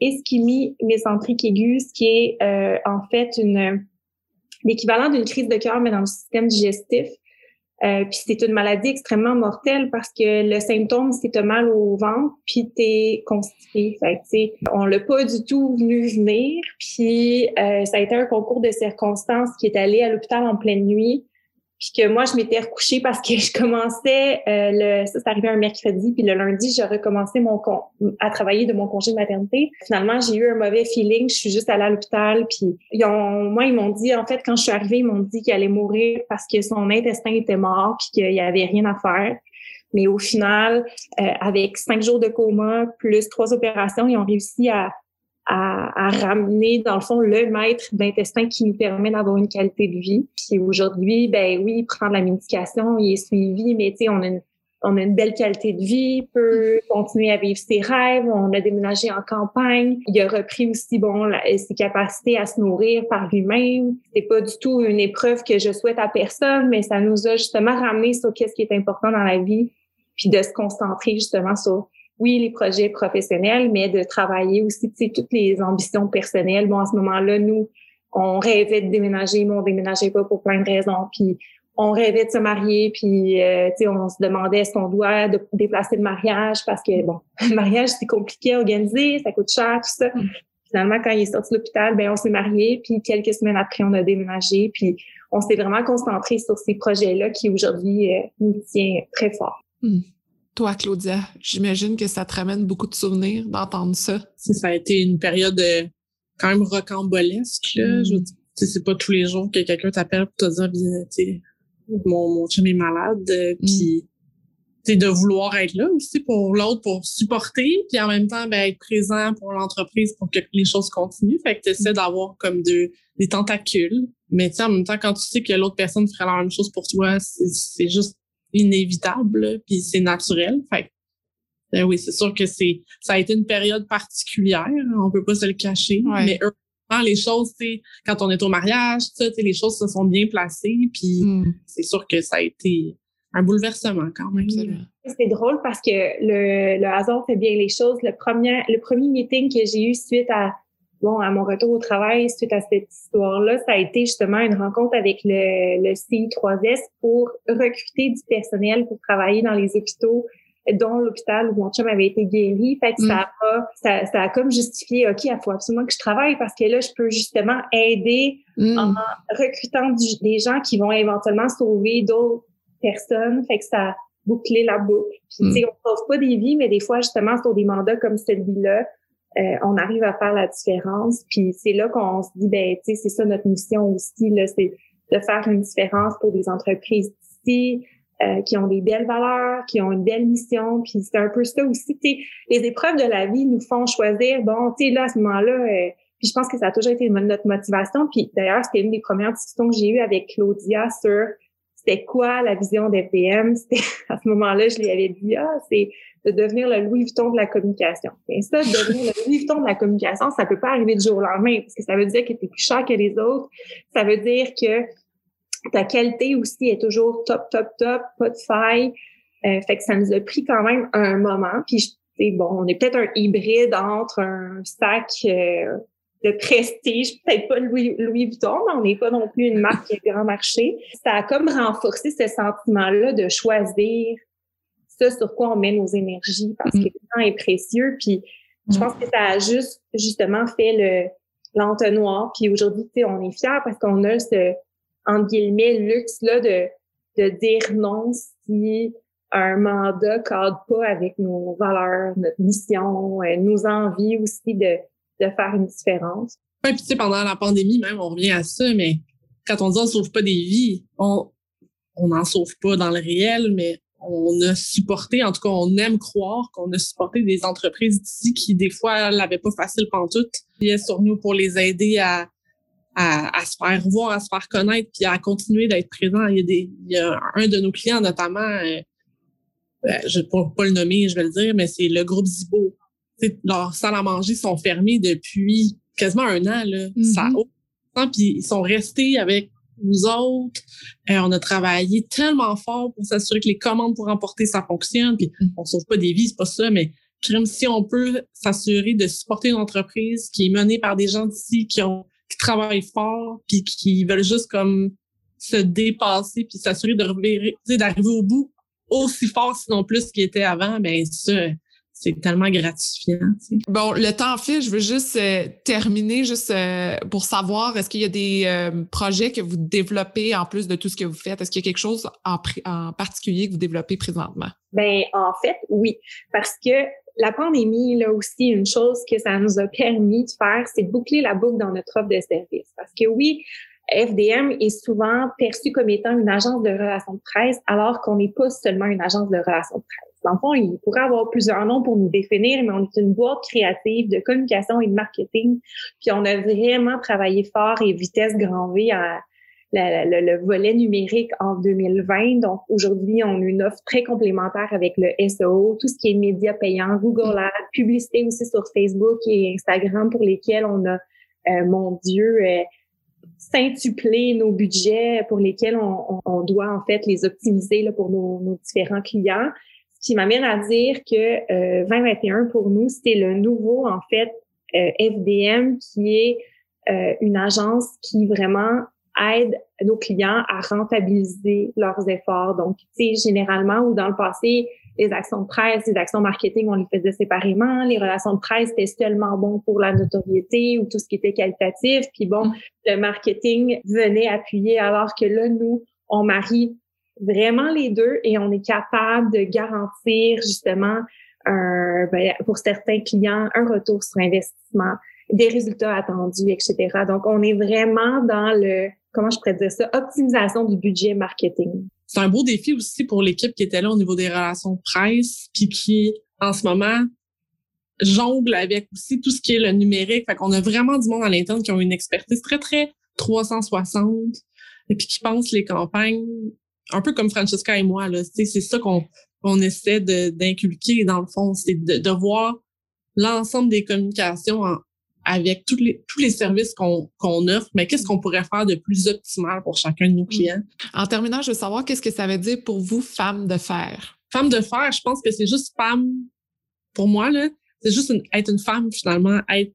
ischémie mécentrique aiguë, ce qui est en fait une l'équivalent d'une crise de cœur, mais dans le système digestif. Euh, puis c'est une maladie extrêmement mortelle parce que le symptôme, c'est que mal au ventre, puis t'es constipé. Fait que, on l'a pas du tout venu venir. Puis euh, ça a été un concours de circonstances qui est allé à l'hôpital en pleine nuit puis que moi je m'étais recouchée parce que je commençais euh, le ça c'est arrivé un mercredi puis le lundi j'ai recommencé mon con, à travailler de mon congé de maternité. Finalement j'ai eu un mauvais feeling je suis juste allée à l'hôpital puis ils ont moi ils m'ont dit en fait quand je suis arrivée ils m'ont dit qu'il allait mourir parce que son intestin était mort puis qu'il y avait rien à faire. Mais au final, euh, avec cinq jours de coma plus trois opérations, ils ont réussi à, à, ramener, dans le fond, le maître d'intestin qui nous permet d'avoir une qualité de vie. Puis aujourd'hui, ben oui, il prend de la médication, il est suivi, mais tu sais, on a une on a une belle qualité de vie, peut continuer à vivre ses rêves. On a déménagé en campagne. Il a repris aussi bon ses capacités à se nourrir par lui-même. C'est pas du tout une épreuve que je souhaite à personne, mais ça nous a justement ramené sur qu'est-ce qui est important dans la vie, puis de se concentrer justement sur oui, les projets professionnels, mais de travailler aussi, tu sais, toutes les ambitions personnelles. Bon, à ce moment-là, nous, on rêvait de déménager, mais on déménageait pas pour plein de raisons. Puis on rêvait de se marier, puis euh, tu sais, on se demandait est-ce qu'on doit déplacer le mariage parce que bon, le mariage c'est compliqué à organiser, ça coûte cher, tout ça. Mm. Finalement, quand il est sorti de l'hôpital, ben on s'est marié, puis quelques semaines après, on a déménagé, puis on s'est vraiment concentré sur ces projets-là qui aujourd'hui euh, nous tient très fort. Mm. Toi, Claudia, j'imagine que ça te ramène beaucoup de souvenirs d'entendre ça. Ça a été une période euh, quand même rocambolesque. Là. Mm. c'est pas tous les jours que quelqu'un t'appelle pour te dire, mon, mon chum est malade, euh, mm. puis de vouloir être là aussi pour l'autre, pour supporter, puis en même temps, ben, être présent pour l'entreprise pour que les choses continuent. Fait que tu essaies d'avoir comme de, des tentacules. Mais en même temps, quand tu sais que l'autre personne ferait la même chose pour toi, c'est juste inévitable, puis c'est naturel. Fait ben oui, c'est sûr que c'est ça a été une période particulière, on peut pas se le cacher, mais heureusement les choses, c'est quand on est au mariage, ça, les choses se sont bien placées, puis hmm. c'est sûr que ça a été un bouleversement quand même. C'est drôle parce que le, le hasard fait bien les choses. Le premier, le premier meeting que j'ai eu suite à bon, à mon retour au travail, suite à cette histoire-là, ça a été justement une rencontre avec le, le CI3S pour recruter du personnel pour travailler dans les hôpitaux dont l'hôpital où mon chum avait été guéri. Fait que ça, mm. a, ça, ça, a comme justifié, OK, il faut absolument que je travaille parce que là, je peux justement aider mm. en recrutant des gens qui vont éventuellement sauver d'autres personnes. Fait que ça a bouclé la boucle. Puis, tu sais, mm. on sauve pas des vies, mais des fois, justement, sur des mandats comme celui-là, euh, on arrive à faire la différence. Puis c'est là qu'on se dit, ben, tu sais, c'est ça notre mission aussi, là, c'est de faire une différence pour des entreprises d'ici, euh, qui ont des belles valeurs, qui ont une belle mission. Puis c'est un peu ça aussi, tu sais, les épreuves de la vie nous font choisir, bon, tu sais, là, à ce moment-là, euh, puis je pense que ça a toujours été notre motivation. Puis d'ailleurs, c'était une des premières discussions que j'ai eues avec Claudia sur c'était quoi la vision d'FDM. À ce moment-là, je lui avais dit, ah, c'est de devenir le Louis Vuitton de la communication. Ça, devenir le Louis Vuitton de la communication, ça peut pas arriver du jour au lendemain, parce que ça veut dire que tu es plus cher que les autres. Ça veut dire que ta qualité aussi est toujours top, top, top, pas de faille. Euh, fait que ça nous a pris quand même un moment. Puis, bon, on est peut-être un hybride entre un sac euh, de prestige, peut-être pas Louis, Louis Vuitton, mais on n'est pas non plus une marque qui est grand marché. Ça a comme renforcé ce sentiment-là de choisir ce sur quoi on met nos énergies parce mm. que le temps est précieux. Puis je mm. pense que ça a juste justement fait le l'entonnoir. Puis aujourd'hui, tu sais, on est fiers parce qu'on a ce entre guillemets luxe là de de dire non si un mandat cadre pas avec nos valeurs, notre mission, euh, nos envies aussi de, de faire une différence. Oui, puis tu sais, pendant la pandémie, même, on revient à ça, mais quand on dit on sauve pas des vies, on on n'en sauve pas dans le réel, mais on a supporté, en tout cas, on aime croire qu'on a supporté des entreprises d'ici qui, des fois, l'avaient pas facile pantoute. Ils sur nous pour les aider à, à, se faire voir, à se faire connaître, puis à continuer d'être présent. Il y a, des, il y a un de nos clients, notamment, euh, ben, je ne vais pas le nommer, je vais le dire, mais c'est le groupe Zibo. leurs salles à manger sont fermées depuis quasiment un an. Là. Ça mm-hmm. puis ils sont restés avec nous autres. Euh, on a travaillé tellement fort pour s'assurer que les commandes pour emporter, ça fonctionne. Puis mm. on sauve pas des vies, c'est pas ça, mais si on peut s'assurer de supporter une entreprise qui est menée par des gens d'ici qui ont qui travaillent fort puis qui veulent juste comme se dépasser puis s'assurer de d'arriver au bout aussi fort, sinon plus qu'il était avant, ben ça, c'est tellement gratifiant. Bon, le temps file, je veux juste euh, terminer juste euh, pour savoir, est-ce qu'il y a des euh, projets que vous développez en plus de tout ce que vous faites? Est-ce qu'il y a quelque chose en, en particulier que vous développez présentement? Ben en fait, oui, parce que la pandémie, là aussi, une chose que ça nous a permis de faire, c'est de boucler la boucle dans notre offre de service. Parce que oui, FDM est souvent perçu comme étant une agence de relations de presse, alors qu'on n'est pas seulement une agence de relations de presse. Dans le fond, il pourrait avoir plusieurs noms pour nous définir, mais on est une boîte créative de communication et de marketing. Puis on a vraiment travaillé fort et vitesse grand V à le, volet numérique en 2020. Donc aujourd'hui, on a une offre très complémentaire avec le SEO, tout ce qui est médias payants, Google Ads, publicité aussi sur Facebook et Instagram pour lesquels on a, euh, mon Dieu, euh, nos budgets pour lesquels on, doit en fait les optimiser pour nos, différents clients. Ce qui m'amène à dire que euh, 2021 pour nous, c'est le nouveau en fait euh, FDM qui est euh, une agence qui vraiment aide nos clients à rentabiliser leurs efforts. Donc, tu sais, généralement, ou dans le passé, les actions de presse, les actions marketing, on les faisait séparément. Les relations de presse, c'était seulement bon pour la notoriété ou tout ce qui était qualitatif. Puis bon, mm. le marketing venait appuyer alors que là, nous, on marie vraiment les deux et on est capable de garantir justement un, ben, pour certains clients un retour sur investissement, des résultats attendus, etc. Donc, on est vraiment dans le, comment je pourrais dire ça, optimisation du budget marketing c'est un beau défi aussi pour l'équipe qui était là au niveau des relations de presse, puis qui, en ce moment, jongle avec aussi tout ce qui est le numérique. Fait qu'on a vraiment du monde à l'interne qui ont une expertise très, très 360 et puis qui pensent les campagnes un peu comme Francesca et moi. Là. C'est ça qu'on on essaie d'inculquer dans le fond, c'est de, de voir l'ensemble des communications en, avec tous les, tous les services qu'on offre, mais qu'est-ce qu'on pourrait faire de plus optimal pour chacun de nos mm. clients? En terminant, je veux savoir qu'est-ce que ça veut dire pour vous, femme de fer? Femme de fer, je pense que c'est juste femme, pour moi, là, c'est juste être une femme, finalement, être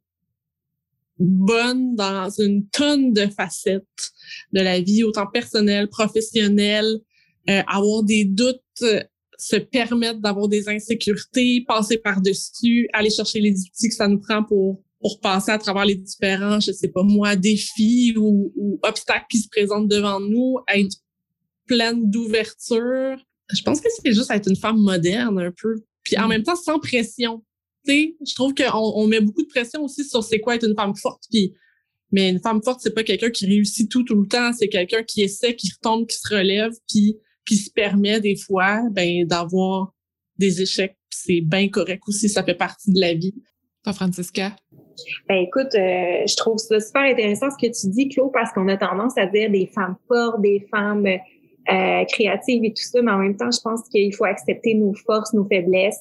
bonne dans une tonne de facettes de la vie, autant personnelle, professionnelle, euh, avoir des doutes, euh, se permettre d'avoir des insécurités, passer par-dessus, aller chercher les outils que ça nous prend pour pour passer à travers les différents, je sais pas moi, défis ou, obstacles qui se présentent devant nous, être pleine d'ouverture. Je pense que c'est juste être une femme moderne un peu, puis en mm. même temps sans pression. Sais, je trouve qu'on on met beaucoup de pression aussi sur c'est quoi être une femme forte, puis mais une femme forte, c'est pas quelqu'un qui réussit tout tout le temps, c'est quelqu'un qui essaie, qui retombe, qui se relève, puis qui se permet des fois ben d'avoir des échecs. C'est bien correct aussi, ça fait partie de la vie. Toi, Francisca? Ben écoute, euh, je trouve ça super intéressant ce que tu dis, Claude, parce qu'on a tendance à dire des femmes fortes, des femmes euh, créatives et tout ça, mais en même temps, je pense qu'il faut accepter nos forces, nos faiblesses,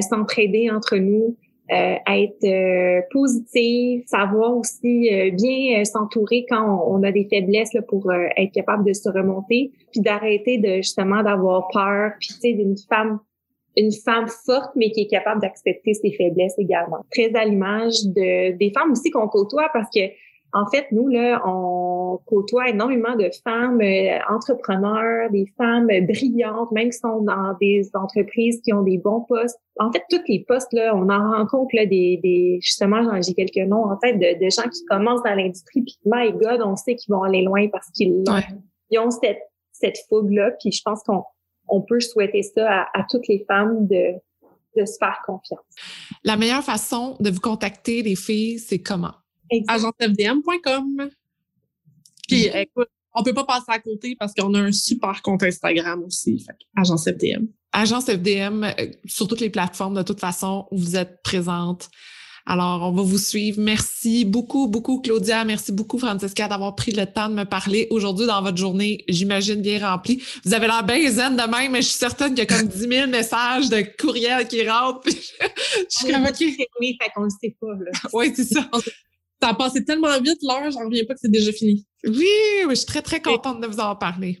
s'entraider entre nous, être positive, savoir aussi bien s'entourer quand on, a des faiblesses là, pour être capable de se remonter, puis d'arrêter de justement d'avoir peur, puis tu sais, d'une femme une femme forte, mais qui est capable d'accepter ses faiblesses également. Très à l'image de, des femmes aussi qu'on côtoie parce que, en fait, nous, là, on côtoie énormément de femmes euh, entrepreneurs, des femmes brillantes, même qui sont dans des entreprises qui ont des bons postes. En fait, tous les postes, là, on en rencontre là, des, des justement, j'ai quelques noms en tête de, de gens qui commencent dans l'industrie, puis my God, on sait qu'ils vont aller loin parce qu'ils ils ont cette, cette fougue-là, puis je pense qu'on on peut souhaiter ça à, toutes les femmes de, de se faire confiance. La meilleure façon de vous contacter, les filles, c'est comment? agencefdm.com. Puis, écoute, on peut pas passer à côté parce qu'on a un super compte Instagram aussi. Fait, Agence FDM. Agence FDM, euh, sur toutes les plateformes, de toute façon, où vous êtes présente. Alors, on va vous suivre. Merci beaucoup, beaucoup, Claudia. Merci beaucoup, Francesca, d'avoir pris le temps de me parler aujourd'hui dans votre journée, j'imagine, bien remplie. Vous avez l'air bien zen de même, mais je suis certaine qu'il y a comme 10 000 messages de courriels qui rentrent. je suis comme, OK. fait qu'on le sait pas, là. Oui, c'est ça. Ça a passé tellement vite, l'heure, j'en reviens pas que c'est déjà fini. Oui, oui, je suis très, très contente de vous en parler.